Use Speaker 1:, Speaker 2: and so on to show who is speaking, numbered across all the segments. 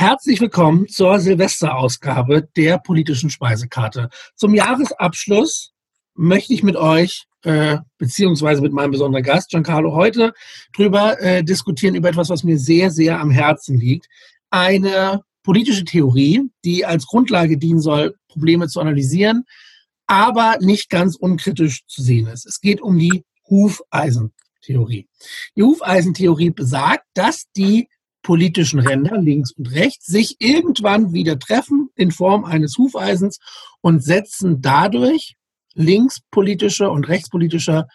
Speaker 1: Herzlich willkommen zur Silvesterausgabe der politischen Speisekarte. Zum Jahresabschluss möchte ich mit euch äh, beziehungsweise mit meinem besonderen Gast Giancarlo heute drüber äh, diskutieren über etwas, was mir sehr, sehr am Herzen liegt. Eine politische Theorie, die als Grundlage dienen soll, Probleme zu analysieren, aber nicht ganz unkritisch zu sehen ist. Es geht um die Hufeisentheorie. Die Hufeisentheorie besagt, dass die politischen Ränder links und rechts sich irgendwann wieder treffen in Form eines Hufeisens und setzen dadurch linkspolitische und rechtspolitische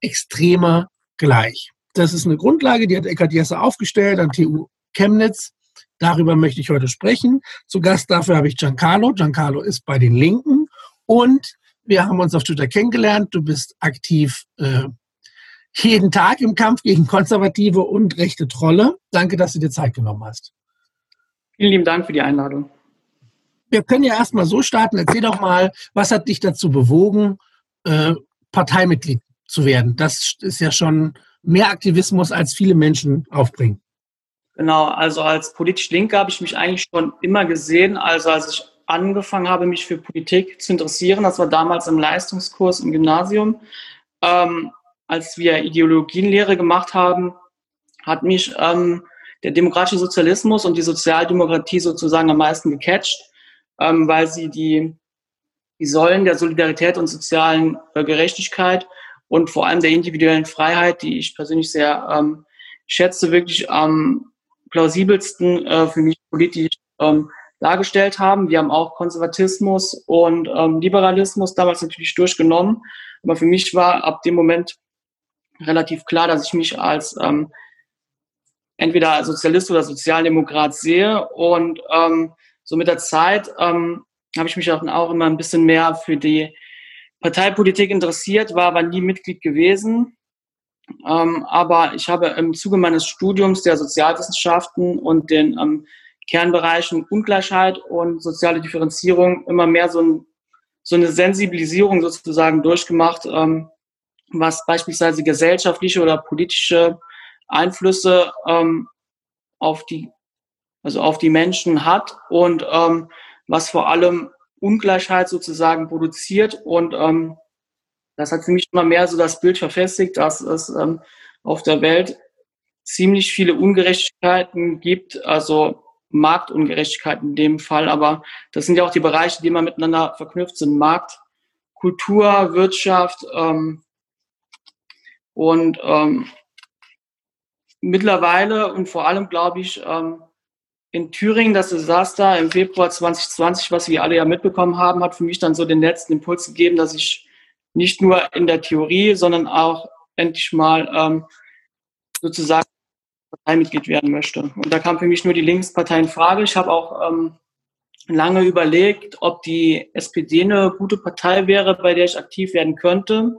Speaker 1: Extreme gleich. Das ist eine Grundlage, die hat Eckhard Jesse aufgestellt an TU Chemnitz. Darüber möchte ich heute sprechen. Zu Gast dafür habe ich Giancarlo. Giancarlo ist bei den Linken und wir haben uns auf Twitter kennengelernt. Du bist aktiv äh, jeden Tag im Kampf gegen konservative und rechte Trolle. Danke, dass du dir Zeit genommen hast.
Speaker 2: Vielen lieben Dank für die Einladung.
Speaker 1: Wir können ja erstmal so starten. Erzähl doch mal, was hat dich dazu bewogen, äh, Parteimitglied zu werden? Das ist ja schon mehr Aktivismus, als viele Menschen aufbringen.
Speaker 2: Genau, also als politisch Linke habe ich mich eigentlich schon immer gesehen. Also als ich angefangen habe, mich für Politik zu interessieren, das war damals im Leistungskurs im Gymnasium, ähm, als wir Ideologienlehre gemacht haben, hat mich ähm, der demokratische Sozialismus und die Sozialdemokratie sozusagen am meisten gecatcht, ähm, weil sie die, die Säulen der Solidarität und sozialen äh, Gerechtigkeit und vor allem der individuellen Freiheit, die ich persönlich sehr ähm, schätze, wirklich am plausibelsten äh, für mich politisch ähm, dargestellt haben. Wir haben auch Konservatismus und ähm, Liberalismus damals natürlich durchgenommen. Aber für mich war ab dem Moment relativ klar, dass ich mich als ähm, entweder Sozialist oder Sozialdemokrat sehe. Und ähm, so mit der Zeit ähm, habe ich mich auch, immer ein bisschen mehr für die Parteipolitik interessiert, war aber nie Mitglied gewesen. Ähm, aber ich habe im Zuge meines Studiums der Sozialwissenschaften und den ähm, Kernbereichen Ungleichheit und soziale Differenzierung immer mehr so, ein, so eine Sensibilisierung sozusagen durchgemacht, ähm, was beispielsweise gesellschaftliche oder politische Einflüsse ähm, auf die also auf die Menschen hat und ähm, was vor allem Ungleichheit sozusagen produziert und ähm, das hat für mich immer mehr so das Bild verfestigt, dass es ähm, auf der Welt ziemlich viele Ungerechtigkeiten gibt, also Marktungerechtigkeiten in dem Fall, aber das sind ja auch die Bereiche, die immer miteinander verknüpft sind. Markt, Kultur, Wirtschaft, ähm, und ähm, mittlerweile und vor allem, glaube ich, ähm, in Thüringen, das Desaster im Februar 2020, was wir alle ja mitbekommen haben, hat für mich dann so den letzten Impuls gegeben, dass ich nicht nur in der Theorie, sondern auch endlich mal ähm, sozusagen Parteimitglied werden möchte. Und da kam für mich nur die Linkspartei in Frage. Ich habe auch ähm, lange überlegt, ob die SPD eine gute Partei wäre, bei der ich aktiv werden könnte.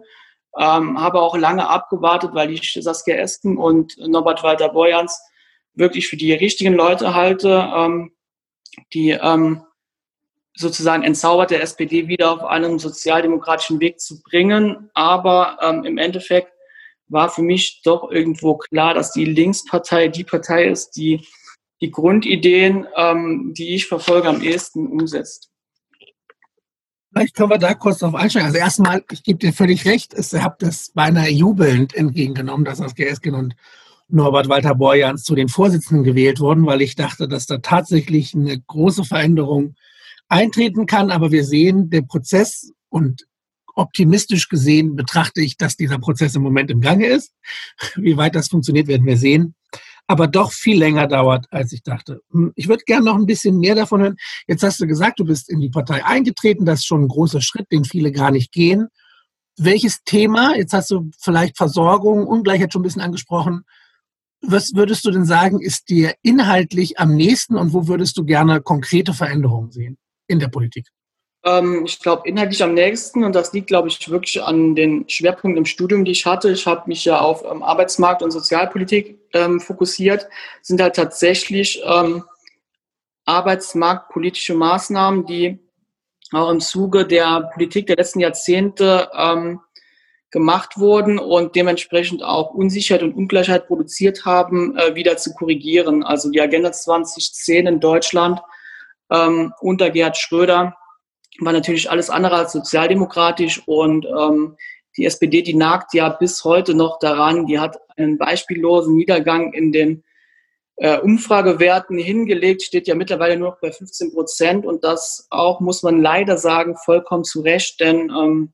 Speaker 2: Ähm, habe auch lange abgewartet, weil ich Saskia Esken und Norbert Walter Borjans wirklich für die richtigen Leute halte, ähm, die ähm, sozusagen entzauberte SPD wieder auf einen sozialdemokratischen Weg zu bringen. Aber ähm, im Endeffekt war für mich doch irgendwo klar, dass die Linkspartei die Partei ist, die die Grundideen, ähm, die ich verfolge, am ehesten umsetzt.
Speaker 1: Vielleicht können wir da kurz drauf einsteigen. Also erstmal, ich gebe dir völlig recht, ich habe das beinahe jubelnd entgegengenommen, dass das GSG und Norbert Walter Borjans zu den Vorsitzenden gewählt wurden, weil ich dachte, dass da tatsächlich eine große Veränderung eintreten kann. Aber wir sehen, der Prozess und optimistisch gesehen betrachte ich, dass dieser Prozess im Moment im Gange ist. Wie weit das funktioniert, werden wir sehen aber doch viel länger dauert, als ich dachte. Hm, ich würde gerne noch ein bisschen mehr davon hören. Jetzt hast du gesagt, du bist in die Partei eingetreten. Das ist schon ein großer Schritt, den viele gar nicht gehen. Welches Thema, jetzt hast du vielleicht Versorgung, Ungleichheit schon ein bisschen angesprochen. Was würdest du denn sagen, ist dir inhaltlich am nächsten und wo würdest du gerne konkrete Veränderungen sehen in der Politik?
Speaker 2: Ähm, ich glaube, inhaltlich am nächsten, und das liegt, glaube ich, wirklich an den Schwerpunkten im Studium, die ich hatte. Ich habe mich ja auf ähm, Arbeitsmarkt und Sozialpolitik ähm, fokussiert, sind halt tatsächlich ähm, arbeitsmarktpolitische Maßnahmen, die auch im Zuge der Politik der letzten Jahrzehnte ähm, gemacht wurden und dementsprechend auch Unsicherheit und Ungleichheit produziert haben, äh, wieder zu korrigieren. Also die Agenda 2010 in Deutschland ähm, unter Gerhard Schröder war natürlich alles andere als sozialdemokratisch und ähm, die SPD, die nagt ja bis heute noch daran, die hat einen beispiellosen Niedergang in den äh, Umfragewerten hingelegt, steht ja mittlerweile nur noch bei 15 Prozent. Und das auch, muss man leider sagen, vollkommen zu Recht, denn ähm,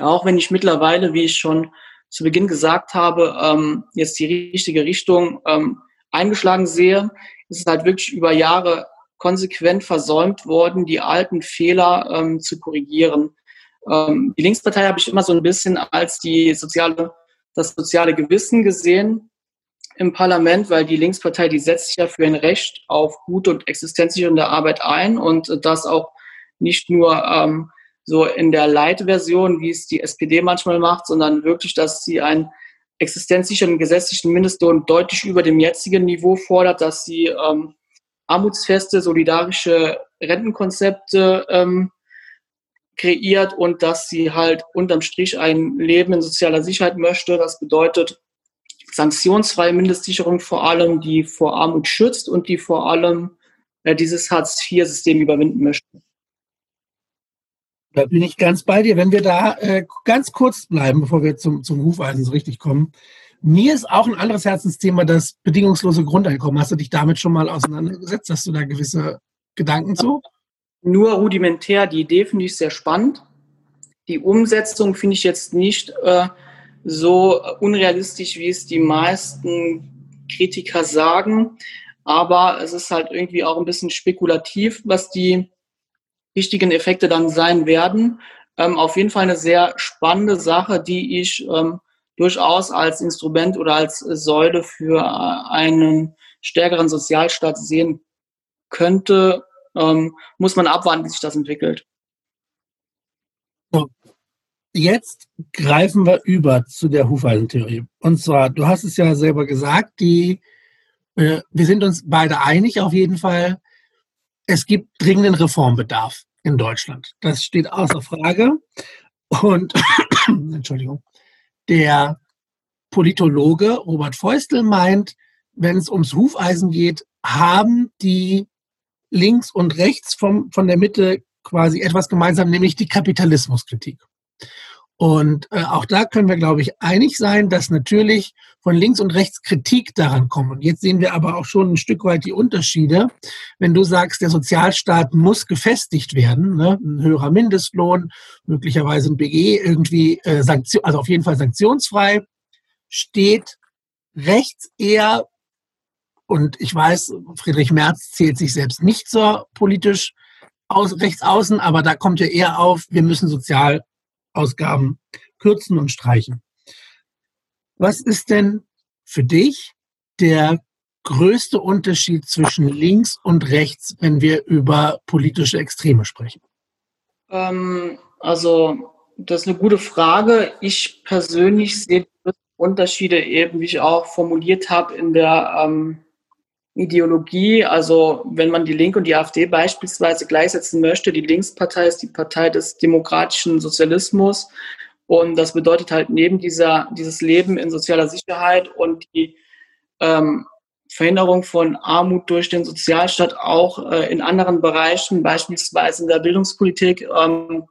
Speaker 2: auch wenn ich mittlerweile, wie ich schon zu Beginn gesagt habe, ähm, jetzt die richtige Richtung ähm, eingeschlagen sehe, ist es halt wirklich über Jahre konsequent versäumt worden, die alten Fehler ähm, zu korrigieren. Ähm, die Linkspartei habe ich immer so ein bisschen als die soziale, das soziale Gewissen gesehen im Parlament, weil die Linkspartei, die setzt sich ja für ein Recht auf gute und existenzsichernde Arbeit ein und das auch nicht nur ähm, so in der Leitversion, wie es die SPD manchmal macht, sondern wirklich, dass sie einen existenzsichernden gesetzlichen Mindestlohn deutlich über dem jetzigen Niveau fordert, dass sie ähm, armutsfeste, solidarische Rentenkonzepte ähm, kreiert und dass sie halt unterm Strich ein Leben in sozialer Sicherheit möchte. Das bedeutet sanktionsfreie Mindestsicherung vor allem, die vor Armut schützt und die vor allem äh, dieses Hartz-IV-System überwinden möchte.
Speaker 1: Da bin ich ganz bei dir. Wenn wir da äh, ganz kurz bleiben, bevor wir zum, zum Hufeisen so richtig kommen. Mir ist auch ein anderes Herzensthema das bedingungslose Grundeinkommen. Hast du dich damit schon mal auseinandergesetzt? Hast du da gewisse Gedanken zu?
Speaker 2: Nur rudimentär. Die Idee finde ich sehr spannend. Die Umsetzung finde ich jetzt nicht äh, so unrealistisch, wie es die meisten Kritiker sagen. Aber es ist halt irgendwie auch ein bisschen spekulativ, was die wichtigen Effekte dann sein werden. Ähm, auf jeden Fall eine sehr spannende Sache, die ich ähm, durchaus als Instrument oder als Säule für einen stärkeren Sozialstaat sehen könnte. Ähm, muss man abwarten, wie sich das entwickelt.
Speaker 1: Jetzt greifen wir über zu der Hufeisentheorie. Und zwar, du hast es ja selber gesagt, die, äh, wir sind uns beide einig auf jeden Fall, es gibt dringenden Reformbedarf in Deutschland. Das steht außer Frage. Und, Entschuldigung, der Politologe Robert Feustel meint, wenn es ums Hufeisen geht, haben die links und rechts vom, von der Mitte quasi etwas gemeinsam, nämlich die Kapitalismuskritik. Und äh, auch da können wir, glaube ich, einig sein, dass natürlich von links und rechts Kritik daran kommt. Und jetzt sehen wir aber auch schon ein Stück weit die Unterschiede. Wenn du sagst, der Sozialstaat muss gefestigt werden, ne? ein höherer Mindestlohn, möglicherweise ein BG, irgendwie äh, Sanktion, also auf jeden Fall sanktionsfrei, steht rechts eher, und ich weiß, Friedrich Merz zählt sich selbst nicht so politisch aus, rechts außen, aber da kommt ja eher auf, wir müssen sozial Ausgaben kürzen und streichen. Was ist denn für dich der größte Unterschied zwischen links und rechts, wenn wir über politische Extreme sprechen?
Speaker 2: Ähm, also, das ist eine gute Frage. Ich persönlich sehe Unterschiede eben, wie ich auch formuliert habe, in der ähm, Ideologie. Also, wenn man die Linke und die AfD beispielsweise gleichsetzen möchte, die Linkspartei ist die Partei des demokratischen Sozialismus. Und das bedeutet halt neben dieser, dieses Leben in sozialer Sicherheit und die ähm, Verhinderung von Armut durch den Sozialstaat auch äh, in anderen Bereichen, beispielsweise in der Bildungspolitik, ähm,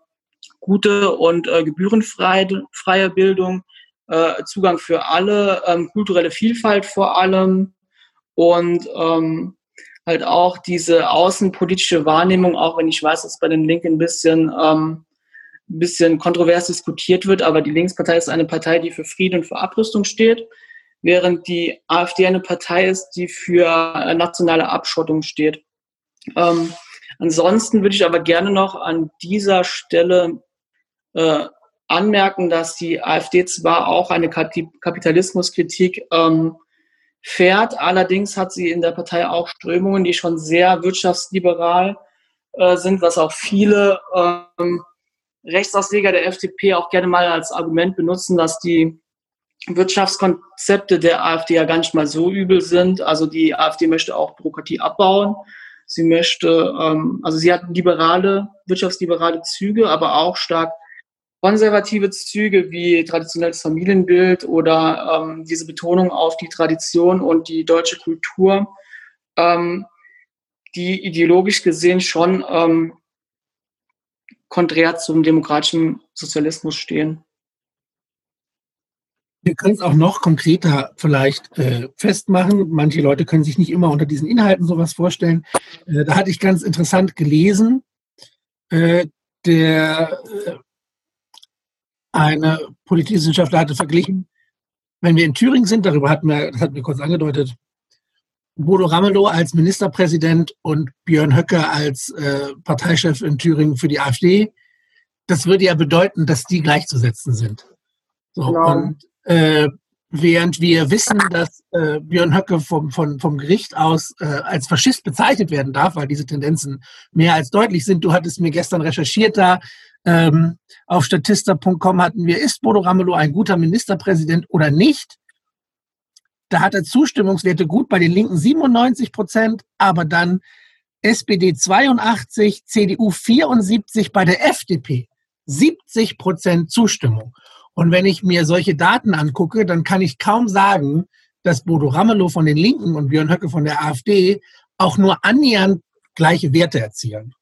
Speaker 2: gute und äh, gebührenfreie Bildung, äh, Zugang für alle, ähm, kulturelle Vielfalt vor allem, und ähm, halt auch diese außenpolitische Wahrnehmung, auch wenn ich weiß, dass bei den Linken ein bisschen, ähm, ein bisschen kontrovers diskutiert wird, aber die Linkspartei ist eine Partei, die für Frieden und für Abrüstung steht, während die AfD eine Partei ist, die für äh, nationale Abschottung steht. Ähm, ansonsten würde ich aber gerne noch an dieser Stelle äh, anmerken, dass die AfD zwar auch eine Kapitalismuskritik ähm, fährt. Allerdings hat sie in der Partei auch Strömungen, die schon sehr wirtschaftsliberal äh, sind, was auch viele ähm, Rechtsausleger der FDP auch gerne mal als Argument benutzen, dass die Wirtschaftskonzepte der AfD ja gar nicht mal so übel sind. Also die AfD möchte auch Bürokratie abbauen. Sie möchte, ähm, also sie hat liberale, wirtschaftsliberale Züge, aber auch stark konservative Züge wie traditionelles Familienbild oder ähm, diese Betonung auf die Tradition und die deutsche Kultur, ähm, die ideologisch gesehen schon ähm, konträr zum demokratischen Sozialismus stehen.
Speaker 1: Wir können es auch noch konkreter vielleicht äh, festmachen. Manche Leute können sich nicht immer unter diesen Inhalten sowas vorstellen. Äh, da hatte ich ganz interessant gelesen, äh, der äh, eine Politikwissenschaftler hatte verglichen, wenn wir in Thüringen sind, darüber hatten wir, das hatten wir kurz angedeutet, Bodo Ramelow als Ministerpräsident und Björn Höcke als äh, Parteichef in Thüringen für die AfD, das würde ja bedeuten, dass die gleichzusetzen sind. So, genau. Und äh, während wir wissen, dass äh, Björn Höcke vom, vom, vom Gericht aus äh, als Faschist bezeichnet werden darf, weil diese Tendenzen mehr als deutlich sind. Du hattest mir gestern recherchiert da. Ähm, auf statista.com hatten wir, ist Bodo Ramelow ein guter Ministerpräsident oder nicht? Da hat er Zustimmungswerte gut bei den Linken 97 Prozent, aber dann SPD 82, CDU 74, bei der FDP 70 Prozent Zustimmung. Und wenn ich mir solche Daten angucke, dann kann ich kaum sagen, dass Bodo Ramelow von den Linken und Björn Höcke von der AfD auch nur annähernd gleiche Werte erzielen.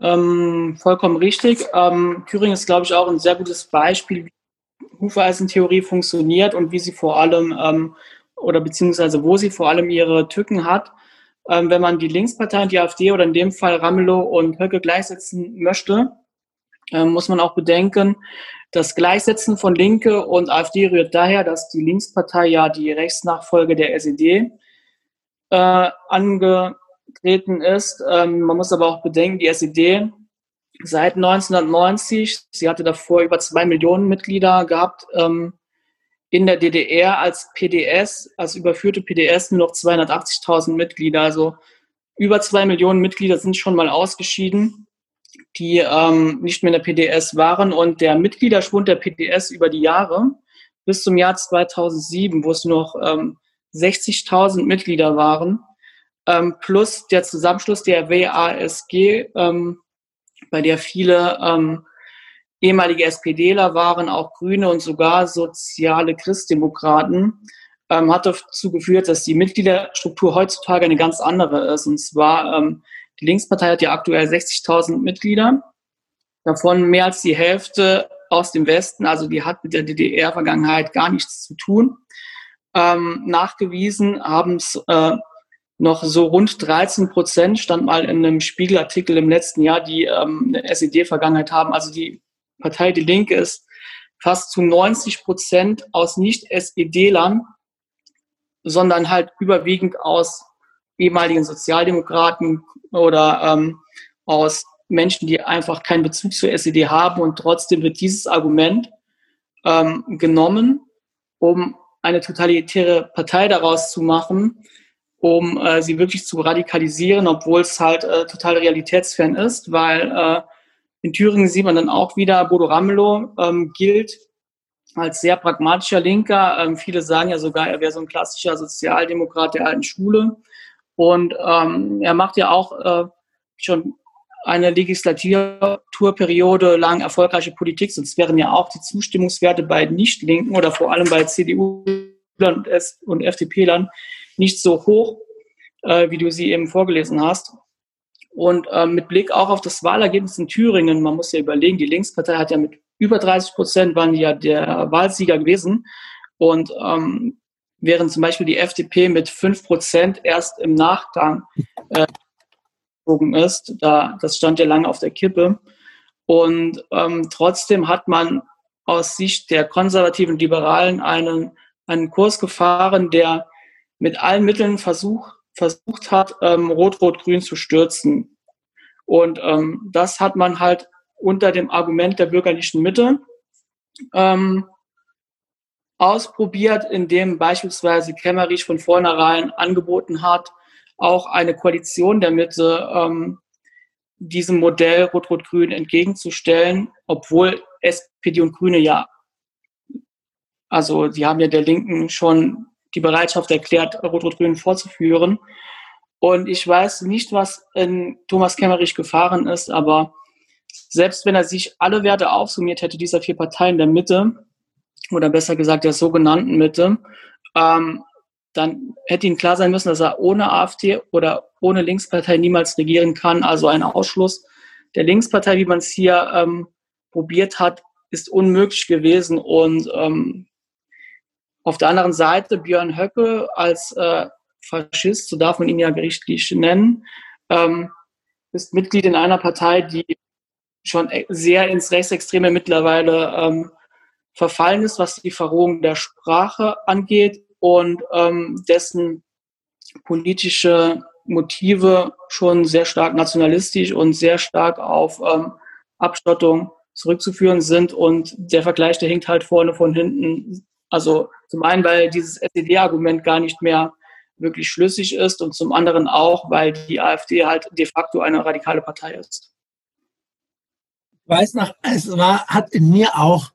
Speaker 2: Ähm, vollkommen richtig. Ähm, Thüringen ist, glaube ich, auch ein sehr gutes Beispiel, wie Hufeisentheorie funktioniert und wie sie vor allem ähm, oder beziehungsweise wo sie vor allem ihre Tücken hat. Ähm, wenn man die Linksparteien, die AfD oder in dem Fall Ramelow und Höcke gleichsetzen möchte, ähm, muss man auch bedenken, das Gleichsetzen von Linke und AfD rührt daher, dass die Linkspartei ja die Rechtsnachfolge der SED äh, angetreten ist. Ähm, man muss aber auch bedenken, die SED seit 1990, sie hatte davor über zwei Millionen Mitglieder gehabt, ähm, in der DDR als PDS, als überführte PDS nur noch 280.000 Mitglieder. Also über zwei Millionen Mitglieder sind schon mal ausgeschieden die ähm, nicht mehr in der PDS waren. Und der Mitgliederschwund der PDS über die Jahre bis zum Jahr 2007, wo es noch ähm, 60.000 Mitglieder waren, ähm, plus der Zusammenschluss der WASG, ähm, bei der viele ähm, ehemalige SPDler waren, auch Grüne und sogar soziale Christdemokraten, ähm, hat dazu geführt, dass die Mitgliederstruktur heutzutage eine ganz andere ist. Und zwar ähm, die Linkspartei hat ja aktuell 60.000 Mitglieder, davon mehr als die Hälfte aus dem Westen, also die hat mit der DDR-Vergangenheit gar nichts zu tun. Ähm, nachgewiesen haben es äh, noch so rund 13 Prozent, stand mal in einem Spiegelartikel im letzten Jahr, die ähm, eine SED-Vergangenheit haben. Also die Partei Die Linke ist fast zu 90 Prozent aus Nicht-SED-Lern, sondern halt überwiegend aus ehemaligen Sozialdemokraten oder ähm, aus Menschen, die einfach keinen Bezug zur SED haben und trotzdem wird dieses Argument ähm, genommen, um eine totalitäre Partei daraus zu machen, um äh, sie wirklich zu radikalisieren, obwohl es halt äh, total realitätsfern ist, weil äh, in Thüringen sieht man dann auch wieder, Bodo Ramelow ähm, gilt als sehr pragmatischer Linker. Ähm, viele sagen ja sogar, er wäre so ein klassischer Sozialdemokrat der alten Schule. Und ähm, er macht ja auch äh, schon eine Legislaturperiode lang erfolgreiche Politik, sonst wären ja auch die Zustimmungswerte bei Nicht-Linken oder vor allem bei CDU und FDP-Lern nicht so hoch, äh, wie du sie eben vorgelesen hast. Und äh, mit Blick auch auf das Wahlergebnis in Thüringen, man muss ja überlegen, die Linkspartei hat ja mit über 30 Prozent waren ja der Wahlsieger gewesen. Und ähm, während zum Beispiel die FDP mit 5% erst im Nachgang äh, ist. Da, das stand ja lange auf der Kippe. Und ähm, trotzdem hat man aus Sicht der konservativen Liberalen einen, einen Kurs gefahren, der mit allen Mitteln versuch, versucht hat, ähm, Rot-Rot-Grün zu stürzen. Und ähm, das hat man halt unter dem Argument der bürgerlichen Mitte ähm, ausprobiert, indem beispielsweise Kemmerich von vornherein angeboten hat, auch eine Koalition der Mitte ähm, diesem Modell Rot-Rot-Grün entgegenzustellen, obwohl SPD und Grüne ja, also die haben ja der Linken schon die Bereitschaft erklärt, Rot-Rot-Grün vorzuführen. Und ich weiß nicht, was in Thomas Kemmerich gefahren ist, aber selbst wenn er sich alle Werte aufsummiert hätte, dieser vier Parteien der Mitte, oder besser gesagt der sogenannten Mitte, ähm, dann hätte ihm klar sein müssen, dass er ohne AfD oder ohne Linkspartei niemals regieren kann. Also ein Ausschluss der Linkspartei, wie man es hier ähm, probiert hat, ist unmöglich gewesen. Und ähm, auf der anderen Seite Björn Höcke als äh, Faschist, so darf man ihn ja gerichtlich nennen, ähm, ist Mitglied in einer Partei, die schon e-, sehr ins Rechtsextreme mittlerweile ähm, verfallen ist, was die Verrohung der Sprache angeht und ähm, dessen politische Motive schon sehr stark nationalistisch und sehr stark auf ähm, Abschottung zurückzuführen sind. Und der Vergleich, der hinkt halt vorne von hinten. Also zum einen, weil dieses SED-Argument gar nicht mehr wirklich schlüssig ist und zum anderen auch, weil die AfD halt de facto eine radikale Partei ist.
Speaker 1: Ich weiß noch, es war, hat in mir auch,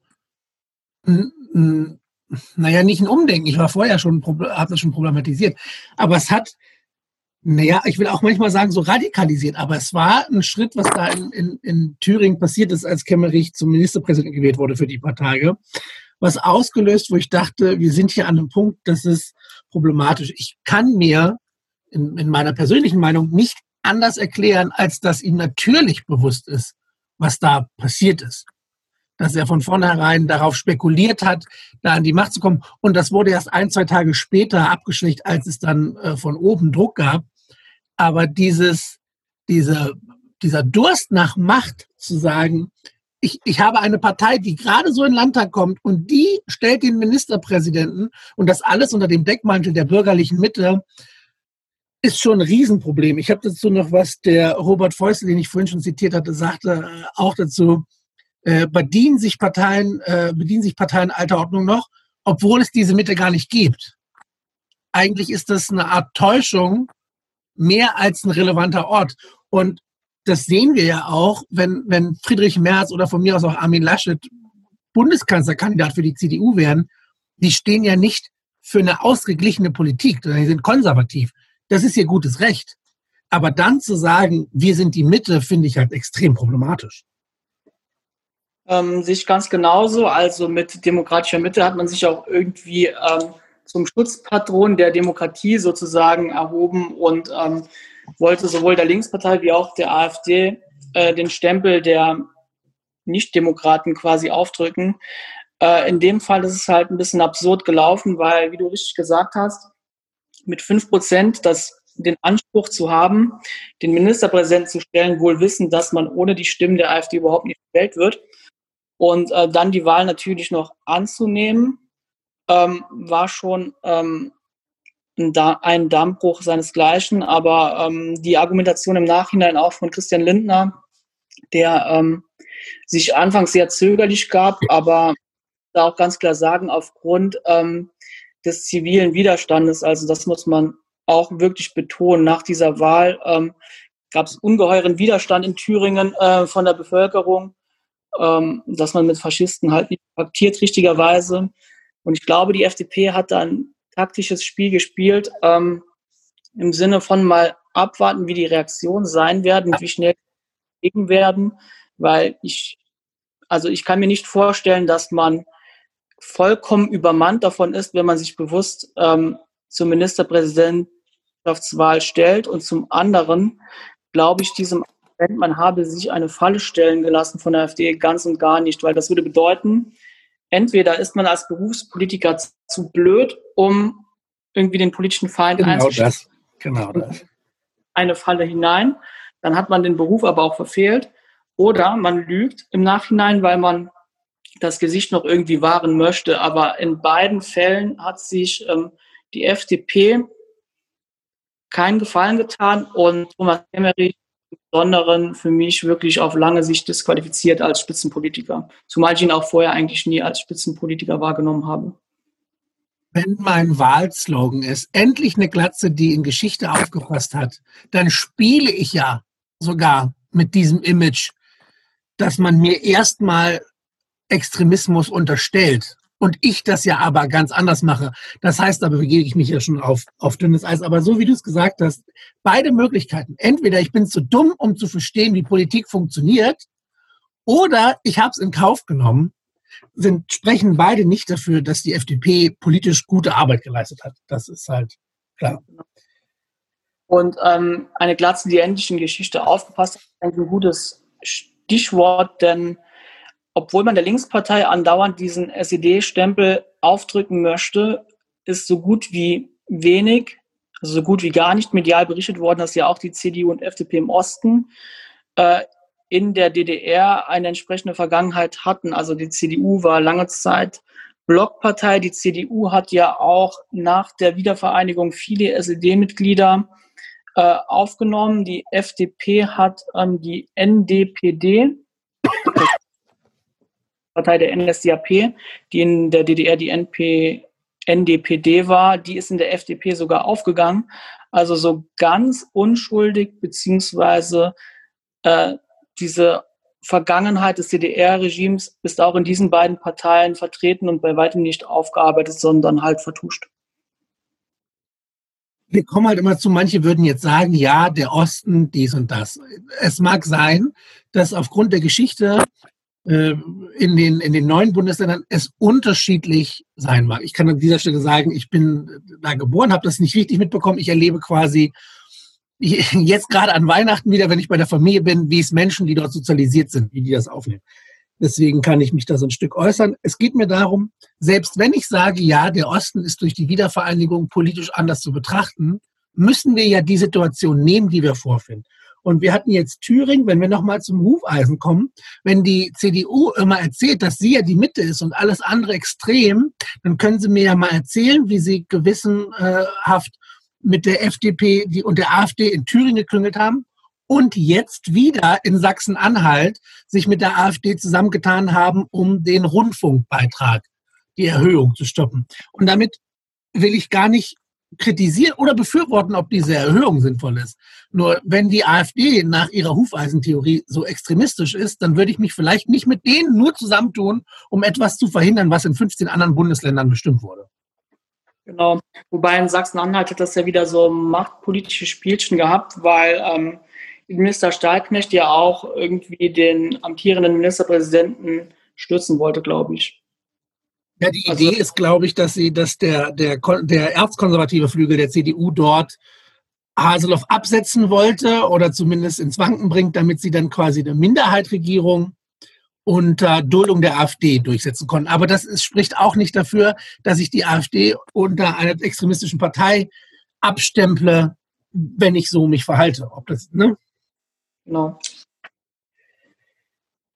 Speaker 1: naja, nicht ein Umdenken. Ich war vorher schon, habe das schon problematisiert. Aber es hat, naja, ich will auch manchmal sagen, so radikalisiert. Aber es war ein Schritt, was da in, in, in Thüringen passiert ist, als Kemmerich zum Ministerpräsidenten gewählt wurde für die paar Tage. Was ausgelöst, wo ich dachte, wir sind hier an einem Punkt, das ist problematisch. Ich kann mir in, in meiner persönlichen Meinung nicht anders erklären, als dass ihm natürlich bewusst ist, was da passiert ist. Dass er von vornherein darauf spekuliert hat, da an die Macht zu kommen. Und das wurde erst ein, zwei Tage später abgeschwächt, als es dann äh, von oben Druck gab. Aber dieses, diese, dieser Durst nach Macht zu sagen, ich, ich habe eine Partei, die gerade so in den Landtag kommt und die stellt den Ministerpräsidenten und das alles unter dem Deckmantel der bürgerlichen Mitte ist schon ein Riesenproblem. Ich habe dazu noch was, der Robert Feustel, den ich vorhin schon zitiert hatte, sagte äh, auch dazu, äh, bedienen sich Parteien, äh, bedienen sich Parteien alter Ordnung noch, obwohl es diese Mitte gar nicht gibt. Eigentlich ist das eine Art Täuschung mehr als ein relevanter Ort. Und das sehen wir ja auch, wenn, wenn Friedrich Merz oder von mir aus auch Armin Laschet Bundeskanzlerkandidat für die CDU wären, die stehen ja nicht für eine ausgeglichene Politik, sondern die sind konservativ. Das ist ihr gutes Recht. Aber dann zu sagen, wir sind die Mitte, finde ich halt extrem problematisch.
Speaker 2: Ähm, sich ganz genauso. Also mit demokratischer Mitte hat man sich auch irgendwie ähm, zum Schutzpatron der Demokratie sozusagen erhoben und ähm, wollte sowohl der Linkspartei wie auch der AfD äh, den Stempel der Nichtdemokraten quasi aufdrücken. Äh, in dem Fall ist es halt ein bisschen absurd gelaufen, weil, wie du richtig gesagt hast, mit fünf Prozent das den Anspruch zu haben, den Ministerpräsidenten zu stellen, wohl wissen, dass man ohne die Stimmen der AfD überhaupt nicht gewählt wird. Und äh, dann die Wahl natürlich noch anzunehmen, ähm, war schon ähm, ein Dammbruch seinesgleichen. Aber ähm, die Argumentation im Nachhinein auch von Christian Lindner, der ähm, sich anfangs sehr zögerlich gab, aber da auch ganz klar sagen, aufgrund ähm, des zivilen Widerstandes, also das muss man auch wirklich betonen, nach dieser Wahl ähm, gab es ungeheuren Widerstand in Thüringen äh, von der Bevölkerung, ähm, dass man mit Faschisten halt nicht paktiert richtigerweise. Und ich glaube, die FDP hat da ein taktisches Spiel gespielt, im Sinne von mal abwarten, wie die Reaktionen sein werden, wie schnell gegen werden, weil ich, also ich kann mir nicht vorstellen, dass man vollkommen übermannt davon ist, wenn man sich bewusst ähm, zur Ministerpräsidentschaftswahl stellt und zum anderen glaube ich diesem Argument, man habe sich eine Falle stellen gelassen von der AfD ganz und gar nicht, weil das würde bedeuten, entweder ist man als Berufspolitiker zu blöd, um irgendwie den politischen Feind
Speaker 1: genau. Das. Genau das.
Speaker 2: Eine Falle hinein, dann hat man den Beruf aber auch verfehlt. Oder man lügt im Nachhinein, weil man das Gesicht noch irgendwie wahren möchte. Aber in beiden Fällen hat sich ähm, die FDP keinen Gefallen getan und Thomas Kemmerich im Besonderen für mich wirklich auf lange Sicht disqualifiziert als Spitzenpolitiker. Zumal ich ihn auch vorher eigentlich nie als Spitzenpolitiker wahrgenommen habe.
Speaker 1: Wenn mein Wahlslogan ist, endlich eine Glatze, die in Geschichte aufgepasst hat, dann spiele ich ja sogar mit diesem Image, dass man mir erstmal Extremismus unterstellt und ich das ja aber ganz anders mache. Das heißt, da begebe ich mich ja schon auf, auf dünnes Eis. Aber so wie du es gesagt hast, beide Möglichkeiten. Entweder ich bin zu dumm, um zu verstehen, wie Politik funktioniert, Oder ich habe es in Kauf genommen, sind, sprechen beide nicht dafür, dass die FDP politisch gute Arbeit geleistet hat. Das ist halt klar.
Speaker 2: Und ähm, eine Glatze, die endlich in Geschichte aufgepasst ist ein gutes Stichwort, denn obwohl man der Linkspartei andauernd diesen SED-Stempel aufdrücken möchte, ist so gut wie wenig, also so gut wie gar nicht medial berichtet worden, dass ja auch die CDU und FDP im Osten äh, in der DDR eine entsprechende Vergangenheit hatten. Also die CDU war lange Zeit Blockpartei. Die CDU hat ja auch nach der Wiedervereinigung viele SED-Mitglieder äh, aufgenommen. Die FDP hat ähm, die NDPD, Partei der NSDAP, die in der DDR die NP, NDPD war, die ist in der FDP sogar aufgegangen. Also so ganz unschuldig beziehungsweise äh, diese Vergangenheit des DDR-Regimes ist auch in diesen beiden Parteien vertreten und bei weitem nicht aufgearbeitet, sondern halt vertuscht.
Speaker 1: Wir kommen halt immer zu, manche würden jetzt sagen, ja, der Osten, dies und das. Es mag sein, dass aufgrund der Geschichte in, den, in den neuen Bundesländern es unterschiedlich sein mag. Ich kann an dieser Stelle sagen, ich bin da geboren, habe das nicht richtig mitbekommen. Ich erlebe quasi jetzt gerade an Weihnachten wieder, wenn ich bei der Familie bin, wie es Menschen, die dort sozialisiert sind, wie die das aufnehmen. Deswegen kann ich mich da so ein Stück äußern. Es geht mir darum, selbst wenn ich sage, ja, der Osten ist durch die Wiedervereinigung politisch anders zu betrachten, müssen wir ja die Situation nehmen, die wir vorfinden. Und wir hatten jetzt Thüringen, wenn wir nochmal zum Hufeisen kommen, wenn die CDU immer erzählt, dass sie ja die Mitte ist und alles andere extrem, dann können sie mir ja mal erzählen, wie sie gewissenhaft mit der FDP und der AfD in Thüringen geklüngelt haben und jetzt wieder in Sachsen-Anhalt sich mit der AfD zusammengetan haben, um den Rundfunkbeitrag, die Erhöhung zu stoppen. Und damit will ich gar nicht kritisieren oder befürworten, ob diese Erhöhung sinnvoll ist. Nur wenn die AfD nach ihrer Hufeisentheorie so extremistisch ist, dann würde ich mich vielleicht nicht mit denen nur zusammentun, um etwas zu verhindern, was in 15 anderen Bundesländern bestimmt wurde.
Speaker 2: Genau. Wobei in Sachsen-Anhalt hat das ja wieder so machtpolitische Spielchen gehabt, weil ähm, Minister Stahlknecht ja auch irgendwie den amtierenden Ministerpräsidenten stürzen wollte, glaube ich.
Speaker 1: Ja, die also, Idee ist, glaube ich, dass sie, dass der, der, der erzkonservative Flügel der CDU dort Haseloff absetzen wollte oder zumindest ins Wanken bringt, damit sie dann quasi eine Minderheitsregierung unter Duldung der AfD durchsetzen konnten. Aber das ist, spricht auch nicht dafür, dass ich die AfD unter einer extremistischen Partei abstemple, wenn ich so mich verhalte. Ob das, ne? Genau.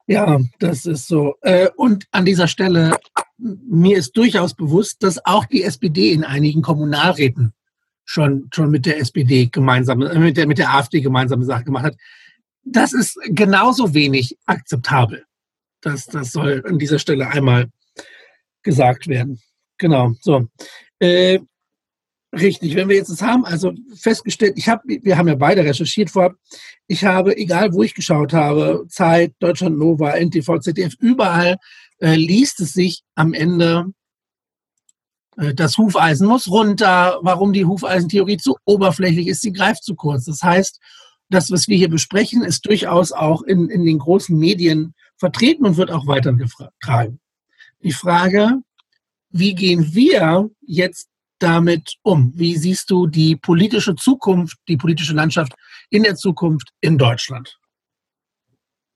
Speaker 1: Ja, das ist so. Äh, und an dieser Stelle, mir ist durchaus bewusst, dass auch die SPD in einigen Kommunalräten schon, schon mit der SPD gemeinsam, äh, mit der, mit der AfD gemeinsame Sache gemacht hat. Das ist genauso wenig akzeptabel. Das, das soll an dieser Stelle einmal gesagt werden. Genau, so. Äh, richtig, wenn wir jetzt das haben, also festgestellt, ich habe, wir haben ja beide recherchiert vorab, ich habe, egal wo ich geschaut habe, Zeit, Deutschland Nova, NTV, ZDF, überall äh, liest es sich am Ende, äh, das Hufeisen muss runter, warum die Hufeisentheorie zu oberflächlich ist, sie greift zu kurz. Das heißt, das, was wir hier besprechen, ist durchaus auch in, in den großen Medien vertreten und wird auch weitergetragen. Die Frage, wie gehen wir jetzt damit um? Wie siehst du die politische Zukunft, die politische Landschaft in der Zukunft in Deutschland?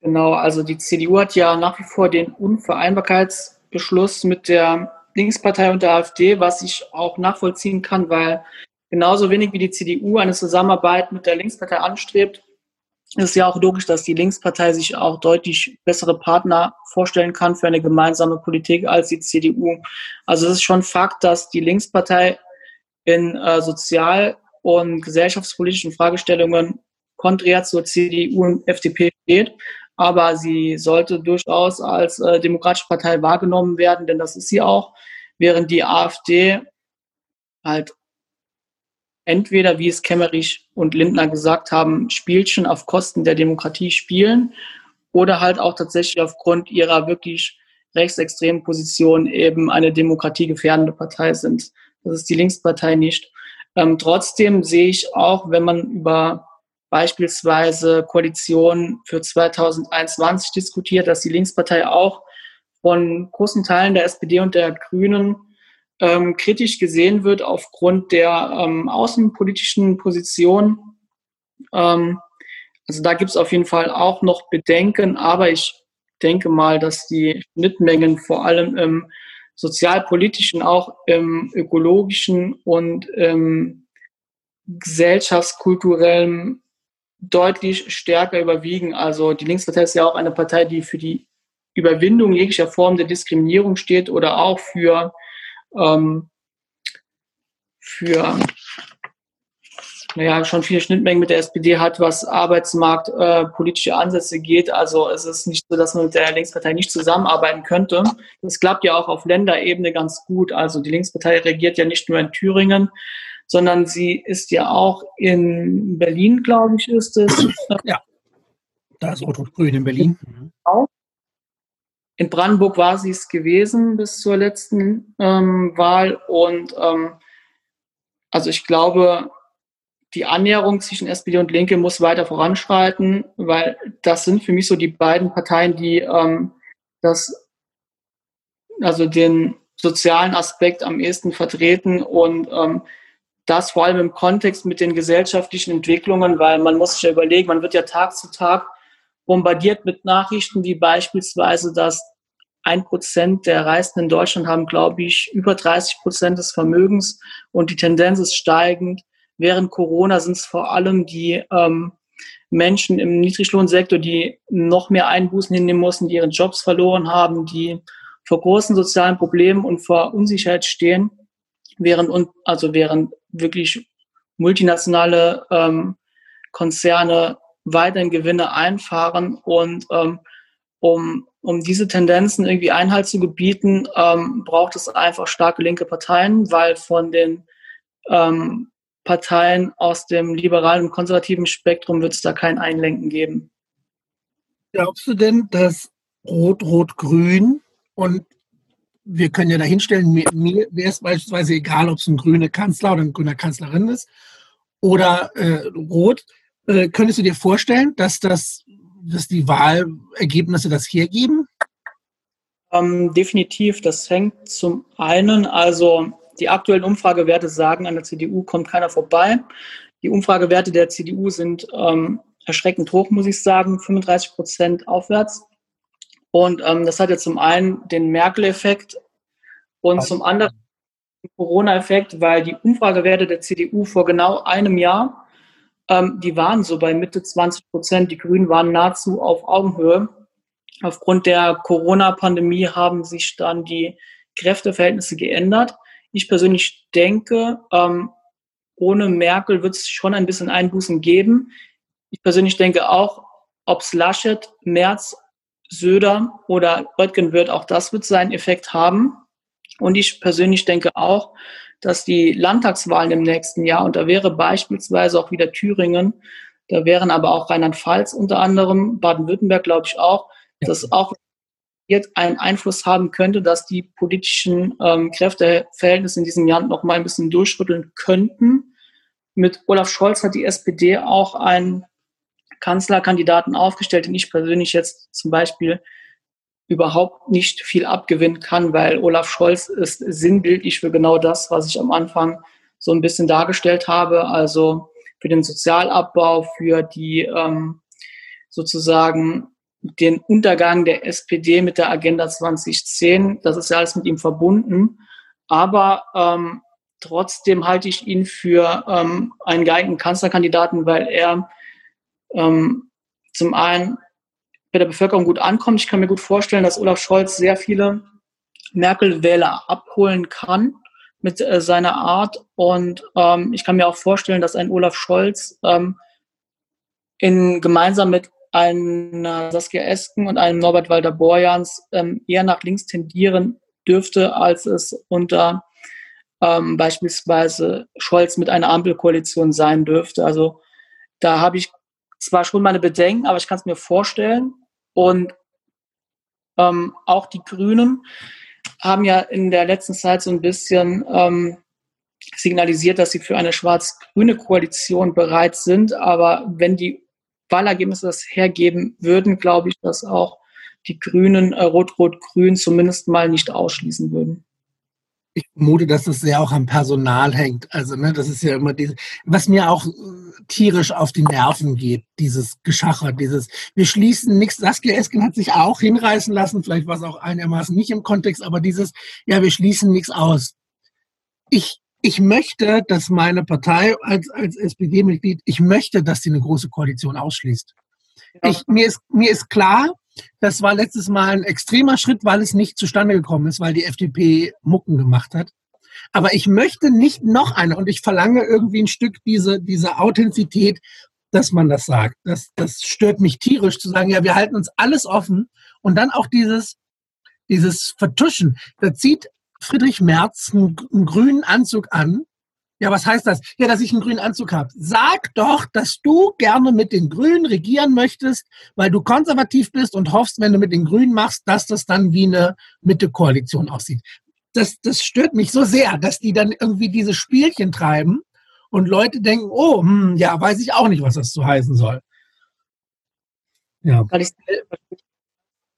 Speaker 2: Genau, also die CDU hat ja nach wie vor den Unvereinbarkeitsbeschluss mit der Linkspartei und der AfD, was ich auch nachvollziehen kann, weil genauso wenig wie die CDU eine Zusammenarbeit mit der Linkspartei anstrebt, ist ja auch logisch, dass die Linkspartei sich auch deutlich bessere Partner vorstellen kann für eine gemeinsame Politik als die CDU. Also es ist schon Fakt, dass die Linkspartei in äh, sozial- und gesellschaftspolitischen Fragestellungen konträr zur CDU und FDP steht. Aber sie sollte durchaus als äh, demokratische Partei wahrgenommen werden, denn das ist sie auch, während die AfD halt entweder, wie es Kemmerich und Lindner gesagt haben, Spielchen auf Kosten der Demokratie spielen oder halt auch tatsächlich aufgrund ihrer wirklich rechtsextremen Position eben eine demokratiegefährdende Partei sind. Das ist die Linkspartei nicht. Ähm, trotzdem sehe ich auch, wenn man über beispielsweise Koalition für 2021 diskutiert, dass die Linkspartei auch von großen Teilen der SPD und der Grünen ähm, kritisch gesehen wird aufgrund der ähm, außenpolitischen Position. Ähm, also da gibt es auf jeden Fall auch noch Bedenken, aber ich denke mal, dass die Schnittmengen vor allem im sozialpolitischen, auch im ökologischen und im gesellschaftskulturellen deutlich stärker überwiegen. Also die Linkspartei ist ja auch eine Partei, die für die Überwindung jeglicher Form der Diskriminierung steht oder auch für, ähm, für naja, schon viele Schnittmengen mit der SPD hat, was arbeitsmarktpolitische äh, Ansätze geht. Also es ist nicht so, dass man mit der Linkspartei nicht zusammenarbeiten könnte. Das klappt ja auch auf Länderebene ganz gut. Also die Linkspartei regiert ja nicht nur in Thüringen, sondern sie ist ja auch in Berlin, glaube ich, ist es.
Speaker 1: Ja, da ist Rot-Rot-Grün in Berlin.
Speaker 2: In Brandenburg war sie es gewesen bis zur letzten ähm, Wahl. Und ähm, also ich glaube, die Annäherung zwischen SPD und Linke muss weiter voranschreiten, weil das sind für mich so die beiden Parteien, die ähm, das, also den sozialen Aspekt am ehesten vertreten und ähm, das vor allem im Kontext mit den gesellschaftlichen Entwicklungen, weil man muss sich ja überlegen, man wird ja Tag zu Tag bombardiert mit Nachrichten, wie beispielsweise, dass ein Prozent der Reisenden in Deutschland haben, glaube ich, über 30 Prozent des Vermögens und die Tendenz ist steigend. Während Corona sind es vor allem die ähm, Menschen im Niedriglohnsektor, die noch mehr Einbußen hinnehmen mussten, die ihre Jobs verloren haben, die vor großen sozialen Problemen und vor Unsicherheit stehen, während und also während wirklich multinationale ähm, Konzerne weiterhin Gewinne einfahren und ähm, um, um diese Tendenzen irgendwie Einhalt zu gebieten, ähm, braucht es einfach starke linke Parteien, weil von den ähm, Parteien aus dem liberalen und konservativen Spektrum wird es da kein Einlenken geben.
Speaker 1: Glaubst du denn, dass Rot-Rot-Grün und wir können ja dahinstellen, mir, mir wäre es beispielsweise egal, ob es ein grüner Kanzler oder eine grüne Kanzlerin ist oder äh, rot. Äh, könntest du dir vorstellen, dass das dass die Wahlergebnisse das hergeben?
Speaker 2: Ähm, definitiv. Das hängt zum einen, also die aktuellen Umfragewerte sagen, an der CDU kommt keiner vorbei. Die Umfragewerte der CDU sind ähm, erschreckend hoch, muss ich sagen, 35 Prozent aufwärts. Und ähm, das hat ja zum einen den Merkel-Effekt und zum anderen den Corona-Effekt, weil die Umfragewerte der CDU vor genau einem Jahr, ähm, die waren so bei Mitte 20 Prozent. Die Grünen waren nahezu auf Augenhöhe. Aufgrund der Corona-Pandemie haben sich dann die Kräfteverhältnisse geändert. Ich persönlich denke, ähm, ohne Merkel wird es schon ein bisschen Einbußen geben. Ich persönlich denke auch, ob es Laschet, Merz, Söder oder Röttgen wird, auch das wird seinen Effekt haben. Und ich persönlich denke auch, dass die Landtagswahlen im nächsten Jahr, und da wäre beispielsweise auch wieder Thüringen, da wären aber auch Rheinland-Pfalz unter anderem, Baden-Württemberg glaube ich auch, dass auch jetzt einen Einfluss haben könnte, dass die politischen ähm, Kräfteverhältnisse in diesem Jahr noch mal ein bisschen durchrütteln könnten. Mit Olaf Scholz hat die SPD auch einen Kanzlerkandidaten aufgestellt, den ich persönlich jetzt zum Beispiel überhaupt nicht viel abgewinnen kann, weil Olaf Scholz ist sinnbildlich für genau das, was ich am Anfang so ein bisschen dargestellt habe. Also für den Sozialabbau, für die ähm, sozusagen den Untergang der SPD mit der Agenda 2010. Das ist ja alles mit ihm verbunden. Aber ähm, trotzdem halte ich ihn für ähm, einen geeigneten Kanzlerkandidaten, weil er ähm, zum einen bei der Bevölkerung gut ankommt. Ich kann mir gut vorstellen, dass Olaf Scholz sehr viele Merkel-Wähler abholen kann mit äh, seiner Art. Und ähm, ich kann mir auch vorstellen, dass ein Olaf Scholz ähm, in, gemeinsam mit einer Saskia Esken und einem Norbert Walter-Borjans ähm, eher nach links tendieren dürfte, als es unter ähm, beispielsweise Scholz mit einer Ampelkoalition sein dürfte. Also da habe ich zwar schon meine Bedenken, aber ich kann es mir vorstellen. Und ähm, auch die Grünen haben ja in der letzten Zeit so ein bisschen ähm, signalisiert, dass sie für eine schwarz-grüne Koalition bereit sind. Aber wenn die Wahlergebnisse das hergeben würden, glaube ich, dass auch die Grünen äh, Rot-Rot-Grün zumindest mal nicht ausschließen würden.
Speaker 1: Vermute, dass das sehr auch am Personal hängt. Also, ne, das ist ja immer diese, was mir auch äh, tierisch auf die Nerven geht, dieses Geschacher, dieses, wir schließen nichts. Saskia Esken hat sich auch hinreißen lassen, vielleicht war es auch einigermaßen nicht im Kontext, aber dieses, ja, wir schließen nichts aus. Ich ich möchte, dass meine Partei als, als SPD-Mitglied, ich möchte, dass sie eine große Koalition ausschließt. Ich, mir, ist, mir ist klar, das war letztes Mal ein extremer Schritt, weil es nicht zustande gekommen ist, weil die FDP Mucken gemacht hat. Aber ich möchte nicht noch eine und ich verlange irgendwie ein Stück diese, diese Authentizität, dass man das sagt. Das, das stört mich tierisch zu sagen, ja, wir halten uns alles offen und dann auch dieses, dieses Vertuschen. Da zieht Friedrich Merz einen, einen grünen Anzug an. Ja, was heißt das? Ja, dass ich einen grünen Anzug habe. Sag doch, dass du gerne mit den Grünen regieren möchtest, weil du konservativ bist und hoffst, wenn du mit den Grünen machst, dass das dann wie eine Mitte-Koalition aussieht. Das, das stört mich so sehr, dass die dann irgendwie diese Spielchen treiben und Leute denken, oh, hm, ja, weiß ich auch nicht, was das so heißen soll.
Speaker 2: Ja.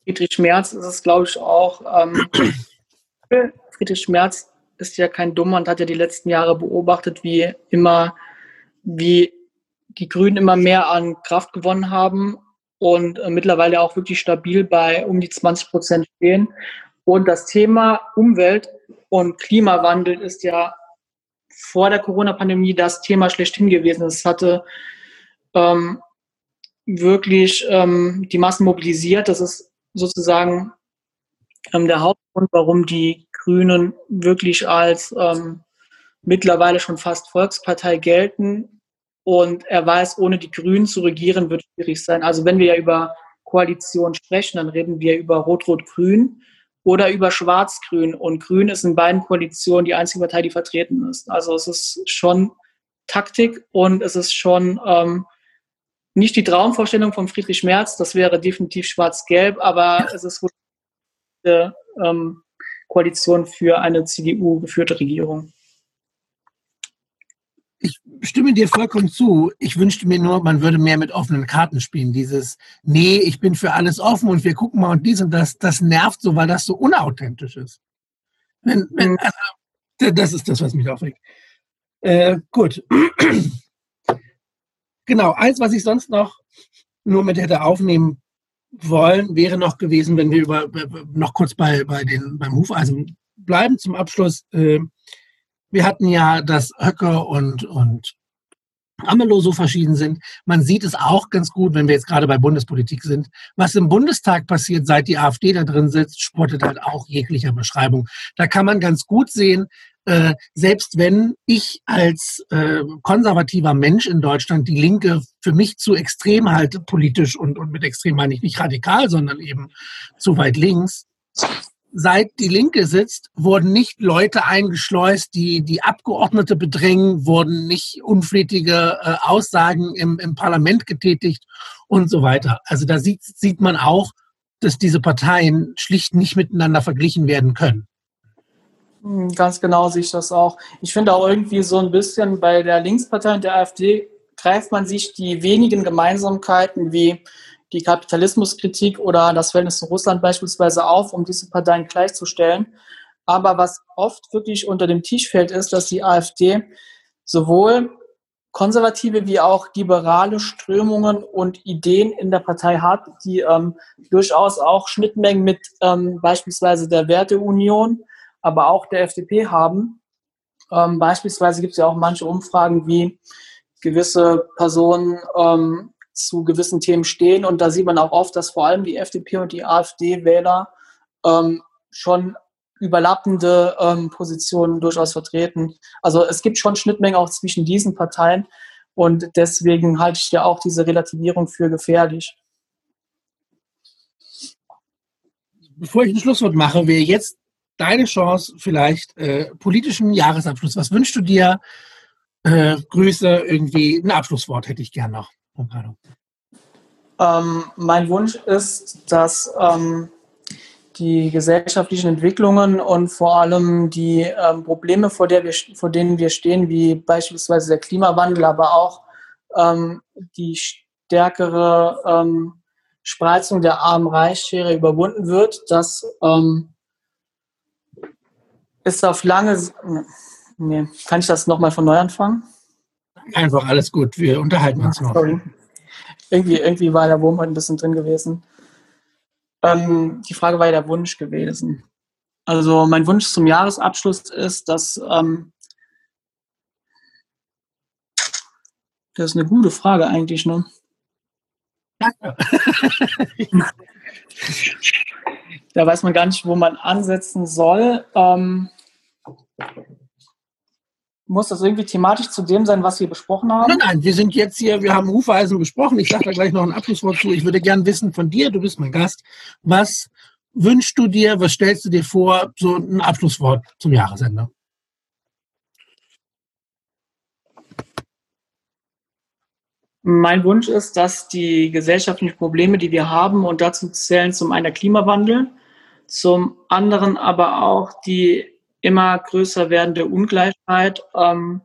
Speaker 2: Friedrich Merz ist es, glaube ich, auch ähm, Friedrich Merz ist ja kein Dummer und hat ja die letzten Jahre beobachtet, wie immer, wie die Grünen immer mehr an Kraft gewonnen haben und äh, mittlerweile auch wirklich stabil bei um die 20 Prozent stehen. Und das Thema Umwelt und Klimawandel ist ja vor der Corona-Pandemie das Thema schlechthin gewesen. Es hatte ähm, wirklich ähm, die Massen mobilisiert. Das ist sozusagen ähm, der Hauptgrund, warum die Grünen wirklich als ähm, mittlerweile schon fast Volkspartei gelten. Und er weiß, ohne die Grünen zu regieren, wird schwierig sein. Also wenn wir ja über Koalition sprechen, dann reden wir über Rot-Rot-Grün oder über Schwarz-Grün. Und Grün ist in beiden Koalitionen die einzige Partei, die vertreten ist. Also es ist schon Taktik und es ist schon ähm, nicht die Traumvorstellung von Friedrich Merz, das wäre definitiv schwarz-gelb, aber es ist wohl ähm, Koalition für eine CDU-geführte Regierung.
Speaker 1: Ich stimme dir vollkommen zu. Ich wünschte mir nur, man würde mehr mit offenen Karten spielen. Dieses, nee, ich bin für alles offen und wir gucken mal und dies und das, das nervt so, weil das so unauthentisch ist. Wenn, wenn, mhm. also, das ist das, was mich aufregt. Äh, gut. genau, eins, was ich sonst noch nur mit hätte aufnehmen wollen, wäre noch gewesen, wenn wir über, noch kurz bei, bei den, beim Hufeisen bleiben zum Abschluss. Äh, wir hatten ja, dass Höcker und, und Amelow so verschieden sind. Man sieht es auch ganz gut, wenn wir jetzt gerade bei Bundespolitik sind. Was im Bundestag passiert, seit die AfD da drin sitzt, sportet halt auch jeglicher Beschreibung. Da kann man ganz gut sehen, äh, selbst wenn ich als äh, konservativer Mensch in Deutschland die Linke für mich zu extrem halte, politisch und, und mit extrem meine ich nicht radikal, sondern eben zu weit links. Seit die Linke sitzt, wurden nicht Leute eingeschleust, die die Abgeordnete bedrängen, wurden nicht unflätige äh, Aussagen im, im Parlament getätigt und so weiter. Also da sieht, sieht man auch, dass diese Parteien schlicht nicht miteinander verglichen werden können.
Speaker 2: Hm, ganz genau sehe ich das auch. Ich finde auch irgendwie so ein bisschen bei der Linkspartei und der AfD greift man sich die wenigen Gemeinsamkeiten wie die Kapitalismuskritik oder das Verhältnis zu Russland beispielsweise auf, um diese Parteien gleichzustellen. Aber was oft wirklich unter dem Tisch fällt, ist, dass die AfD sowohl konservative wie auch liberale Strömungen und Ideen in der Partei hat, die ähm, durchaus auch Schnittmengen mit ähm, beispielsweise der Werteunion aber auch der FDP haben. Ähm, beispielsweise gibt es ja auch manche Umfragen, wie gewisse Personen ähm, zu gewissen Themen stehen. Und da sieht man auch oft, dass vor allem die FDP und die AfD-Wähler ähm, schon überlappende ähm, Positionen durchaus vertreten. Also es gibt schon Schnittmengen auch zwischen diesen Parteien. Und deswegen halte ich ja auch diese Relativierung für gefährlich.
Speaker 1: Bevor ich ein Schlusswort mache, wäre jetzt deine Chance, vielleicht äh, politischen Jahresabschluss. Was wünschst du dir? Äh, Grüße, irgendwie ein Abschlusswort hätte ich gern noch.
Speaker 2: Ähm, mein Wunsch ist, dass ähm, die gesellschaftlichen Entwicklungen und vor allem die ähm, Probleme, vor, wir, vor denen wir stehen, wie beispielsweise der Klimawandel, aber auch ähm, die stärkere ähm, Spreizung der Arm-Reich-Schere überwunden wird. Das ähm, ist auf lange. Nee, kann ich das nochmal von neu anfangen?
Speaker 1: Einfach alles gut, wir unterhalten uns noch. Sorry.
Speaker 2: Irgendwie, irgendwie war der Wurm heute ein bisschen drin gewesen. Ähm, die Frage war ja der Wunsch gewesen. Also mein Wunsch zum Jahresabschluss ist, dass ähm, das ist eine gute Frage eigentlich, ne? Danke. da weiß man gar nicht, wo man ansetzen soll. Ähm, muss das irgendwie thematisch zu dem sein, was wir besprochen haben?
Speaker 1: Nein, nein, wir sind jetzt hier, wir haben Hufeisen besprochen. Ich sage da gleich noch ein Abschlusswort zu. Ich würde gern wissen von dir, du bist mein Gast, was wünschst du dir, was stellst du dir vor, so ein Abschlusswort zum Jahresende?
Speaker 2: Mein Wunsch ist, dass die gesellschaftlichen Probleme, die wir haben, und dazu zählen zum einen der Klimawandel, zum anderen aber auch die immer größer werdende Ungleichheit ähm,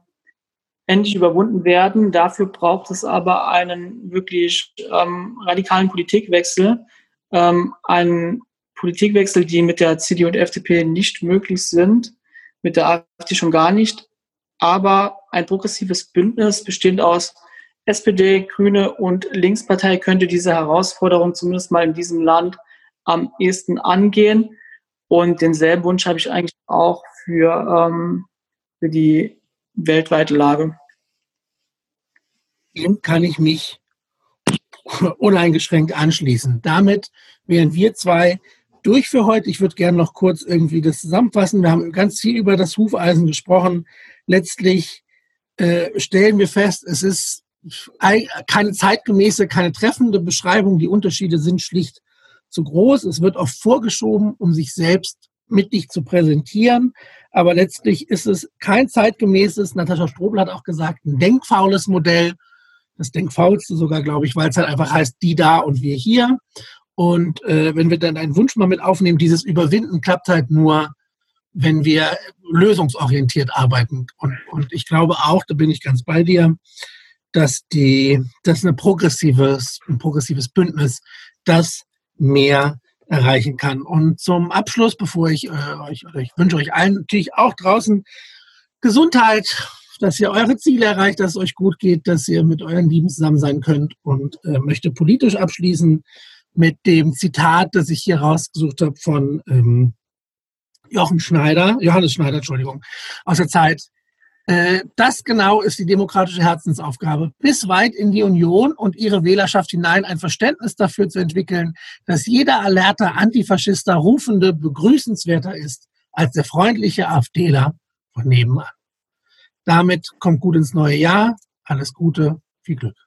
Speaker 2: endlich überwunden werden. Dafür braucht es aber einen wirklich ähm, radikalen Politikwechsel, ähm, einen Politikwechsel, die mit der CDU und FDP nicht möglich sind, mit der AfD schon gar nicht, aber ein progressives Bündnis bestehend aus SPD, Grüne und Linkspartei könnte diese Herausforderung zumindest mal in diesem Land am ehesten angehen. Und denselben Wunsch habe ich eigentlich auch für, ähm, für die weltweite Lage.
Speaker 1: Dem kann ich mich uneingeschränkt anschließen. Damit wären wir zwei durch für heute. Ich würde gerne noch kurz irgendwie das zusammenfassen. Wir haben ganz viel über das Hufeisen gesprochen. Letztlich äh, stellen wir fest, es ist keine zeitgemäße, keine treffende Beschreibung. Die Unterschiede sind schlicht zu groß. Es wird oft vorgeschoben, um sich selbst mittig zu präsentieren. Aber letztlich ist es kein zeitgemäßes, Natascha Strobel hat auch gesagt, ein denkfaules Modell. Das denkfaulste sogar, glaube ich, weil es halt einfach heißt, die da und wir hier. Und äh, wenn wir dann einen Wunsch mal mit aufnehmen, dieses Überwinden klappt halt nur, wenn wir lösungsorientiert arbeiten. Und, und ich glaube auch, da bin ich ganz bei dir, dass die, dass eine progressives, ein progressives Bündnis das mehr erreichen kann. Und zum Abschluss, bevor ich äh, euch, ich wünsche euch allen natürlich auch draußen Gesundheit, dass ihr eure Ziele erreicht, dass es euch gut geht, dass ihr mit euren Lieben zusammen sein könnt und äh, möchte politisch abschließen mit dem Zitat, das ich hier rausgesucht habe von ähm, Jochen Schneider, Johannes Schneider, Entschuldigung, aus der Zeit das genau ist die demokratische Herzensaufgabe, bis weit in die Union und ihre Wählerschaft hinein ein Verständnis dafür zu entwickeln, dass jeder alerte Antifaschister Rufende begrüßenswerter ist als der freundliche AfDler von nebenan. Damit kommt gut ins neue Jahr. Alles Gute, viel Glück.